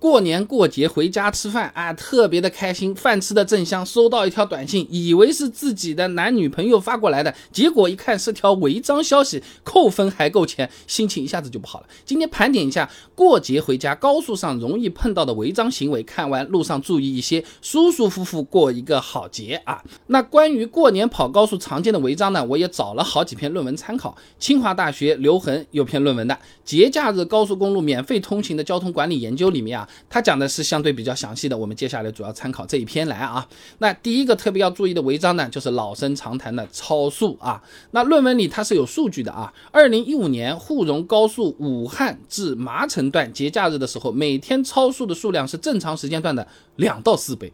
过年过节回家吃饭啊，特别的开心，饭吃的正香。收到一条短信，以为是自己的男女朋友发过来的，结果一看是条违章消息，扣分还够钱，心情一下子就不好了。今天盘点一下过节回家高速上容易碰到的违章行为，看完路上注意一些，舒舒服服过一个好节啊。那关于过年跑高速常见的违章呢，我也找了好几篇论文参考。清华大学刘恒有篇论文的《节假日高速公路免费通行的交通管理研究》里面啊。他讲的是相对比较详细的，我们接下来主要参考这一篇来啊。那第一个特别要注意的违章呢，就是老生常谈的超速啊。那论文里它是有数据的啊。二零一五年沪蓉高速武汉至麻城段节假日的时候，每天超速的数量是正常时间段的两到四倍。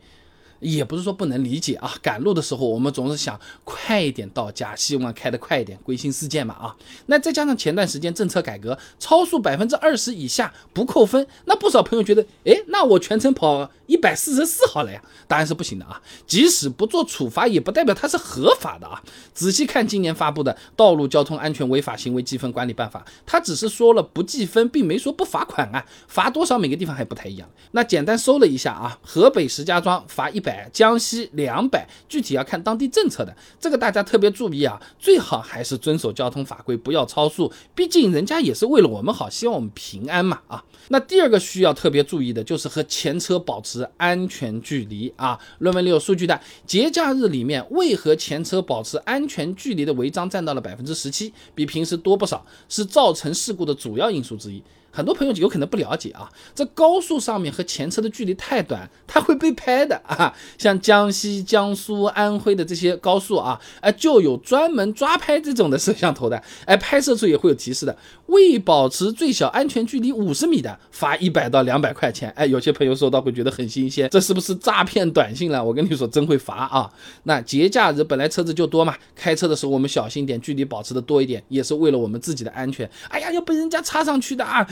也不是说不能理解啊，赶路的时候我们总是想快一点到家，希望开得快一点，归心似箭嘛啊。那再加上前段时间政策改革，超速百分之二十以下不扣分，那不少朋友觉得，哎，那我全程跑一百四十四好了呀？当然是不行的啊。即使不做处罚，也不代表它是合法的啊。仔细看今年发布的《道路交通安全违法行为记分管理办法》，它只是说了不记分，并没说不罚款啊。罚多少每个地方还不太一样。那简单搜了一下啊，河北石家庄罚一。百江西两百，具体要看当地政策的，这个大家特别注意啊，最好还是遵守交通法规，不要超速，毕竟人家也是为了我们好，希望我们平安嘛啊。那第二个需要特别注意的就是和前车保持安全距离啊。论文里有数据的，节假日里面未和前车保持安全距离的违章占到了百分之十七，比平时多不少，是造成事故的主要因素之一。很多朋友有可能不了解啊，这高速上面和前车的距离太短，它会被拍的 啊。像江西、江苏、安徽的这些高速啊，哎，就有专门抓拍这种的摄像头的，哎，拍摄处也会有提示的。未保持最小安全距离五十米的，罚一百到两百块钱。哎，有些朋友收到会觉得很新鲜，这是不是诈骗短信了？我跟你说，真会罚啊。那节假日本来车子就多嘛，开车的时候我们小心点，距离保持的多一点，也是为了我们自己的安全。哎呀，要被人家插上去的啊！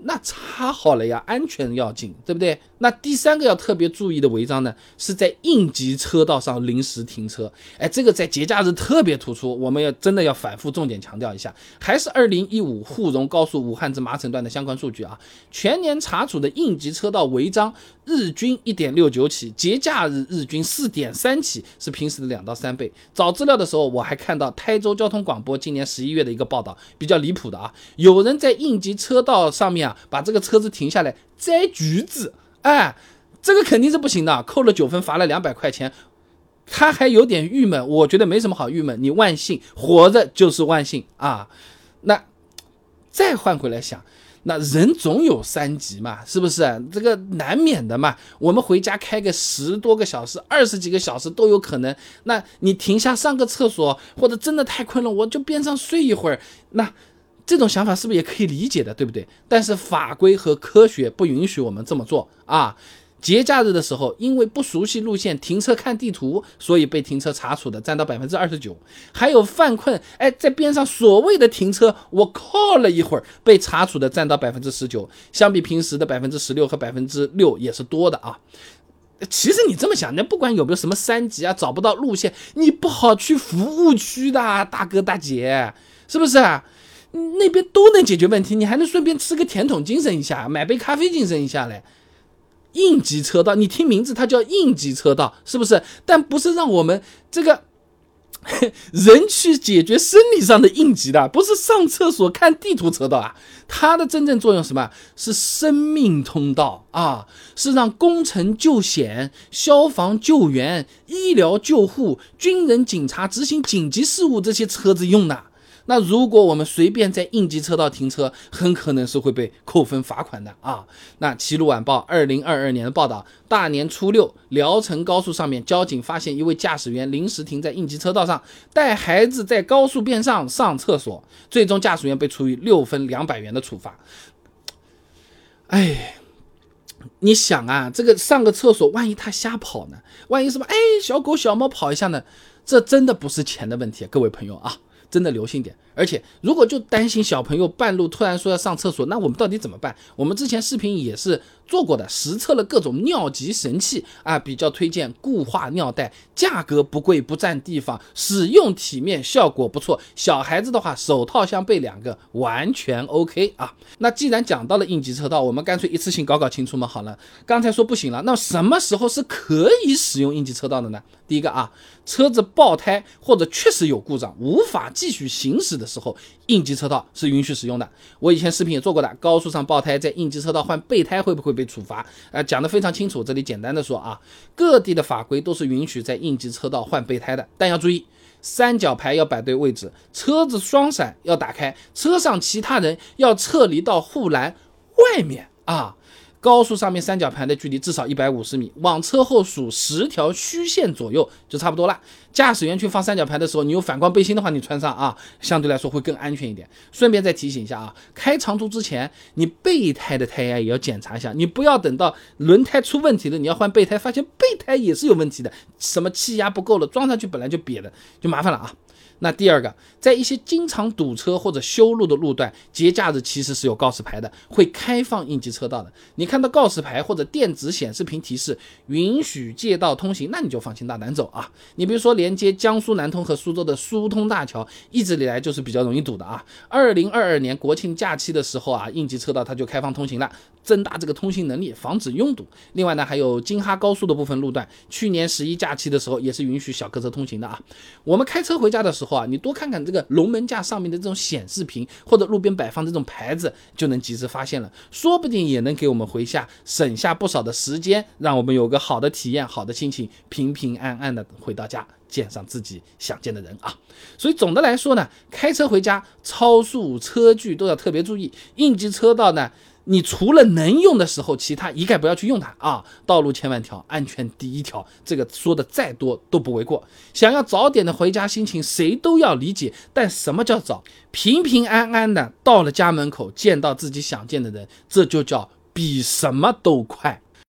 那插好了呀，安全要紧，对不对？那第三个要特别注意的违章呢，是在应急车道上临时停车。哎，这个在节假日特别突出，我们要真的要反复重点强调一下。还是二零一五沪蓉高速武汉至麻城段的相关数据啊，全年查处的应急车道违章日均一点六九起，节假日日均四点三起，是平时的两到三倍。找资料的时候，我还看到台州交通广播今年十一月的一个报道，比较离谱的啊，有人在应急车道上面啊，把这个车子停下来摘橘子。哎，这个肯定是不行的，扣了九分，罚了两百块钱，他还有点郁闷。我觉得没什么好郁闷，你万幸活着就是万幸啊。那再换回来想，那人总有三急嘛，是不是？这个难免的嘛。我们回家开个十多个小时、二十几个小时都有可能。那你停下上个厕所，或者真的太困了，我就边上睡一会儿。那。这种想法是不是也可以理解的，对不对？但是法规和科学不允许我们这么做啊！节假日的时候，因为不熟悉路线，停车看地图，所以被停车查处的占到百分之二十九。还有犯困，哎，在边上所谓的停车，我靠了一会儿，被查处的占到百分之十九。相比平时的百分之十六和百分之六也是多的啊。其实你这么想，那不管有没有什么三级啊，找不到路线，你不好去服务区的大哥大姐，是不是？那边都能解决问题，你还能顺便吃个甜筒精神一下，买杯咖啡精神一下嘞。应急车道，你听名字它叫应急车道，是不是？但不是让我们这个 人去解决生理上的应急的，不是上厕所看地图车道啊。它的真正作用什么？是生命通道啊，是让工程救险、消防救援、医疗救护、军人警察执行紧急事务这些车子用的。那如果我们随便在应急车道停车，很可能是会被扣分罚款的啊。那《齐鲁晚报》二零二二年的报道，大年初六，聊城高速上面，交警发现一位驾驶员临时停在应急车道上，带孩子在高速边上上厕所，最终驾驶员被处以六分两百元的处罚。哎，你想啊，这个上个厕所，万一他瞎跑呢？万一什么？哎，小狗小猫跑一下呢？这真的不是钱的问题，各位朋友啊。真的留心点，而且如果就担心小朋友半路突然说要上厕所，那我们到底怎么办？我们之前视频也是做过的，实测了各种尿急神器啊，比较推荐固化尿袋，价格不贵，不占地方，使用体面，效果不错。小孩子的话，手套箱备两个，完全 OK 啊。那既然讲到了应急车道，我们干脆一次性搞搞清楚嘛。好了，刚才说不行了，那什么时候是可以使用应急车道的呢？第一个啊，车子爆胎或者确实有故障，无法继续行驶的时候，应急车道是允许使用的。我以前视频也做过的，高速上爆胎，在应急车道换备胎会不会被处罚？啊，讲得非常清楚。这里简单的说啊，各地的法规都是允许在应急车道换备胎的，但要注意，三角牌要摆对位置，车子双闪要打开，车上其他人要撤离到护栏外面啊。高速上面三角盘的距离至少一百五十米，往车后数十条虚线左右就差不多了。驾驶员去放三角盘的时候，你有反光背心的话，你穿上啊，相对来说会更安全一点。顺便再提醒一下啊，开长途之前，你备胎的胎压也要检查一下，你不要等到轮胎出问题了，你要换备胎，发现备胎也是有问题的，什么气压不够了，装上去本来就瘪的，就麻烦了啊。那第二个，在一些经常堵车或者修路的路段，节假日其实是有告示牌的，会开放应急车道的。你看到告示牌或者电子显示屏提示允许借道通行，那你就放心大胆走啊。你比如说连接江苏南通和苏州的苏通大桥，一直以来就是比较容易堵的啊。二零二二年国庆假期的时候啊，应急车道它就开放通行了，增大这个通行能力，防止拥堵。另外呢，还有京哈高速的部分路段，去年十一假期的时候也是允许小客车通行的啊。我们开车回家的时候。啊，你多看看这个龙门架上面的这种显示屏，或者路边摆放这种牌子，就能及时发现了，说不定也能给我们回下省下不少的时间，让我们有个好的体验、好的心情，平平安安的回到家，见上自己想见的人啊。所以总的来说呢，开车回家，超速、车距都要特别注意，应急车道呢。你除了能用的时候，其他一概不要去用它啊！道路千万条，安全第一条，这个说的再多都不为过。想要早点的回家，心情谁都要理解。但什么叫早？平平安安的到了家门口，见到自己想见的人，这就叫比什么都快。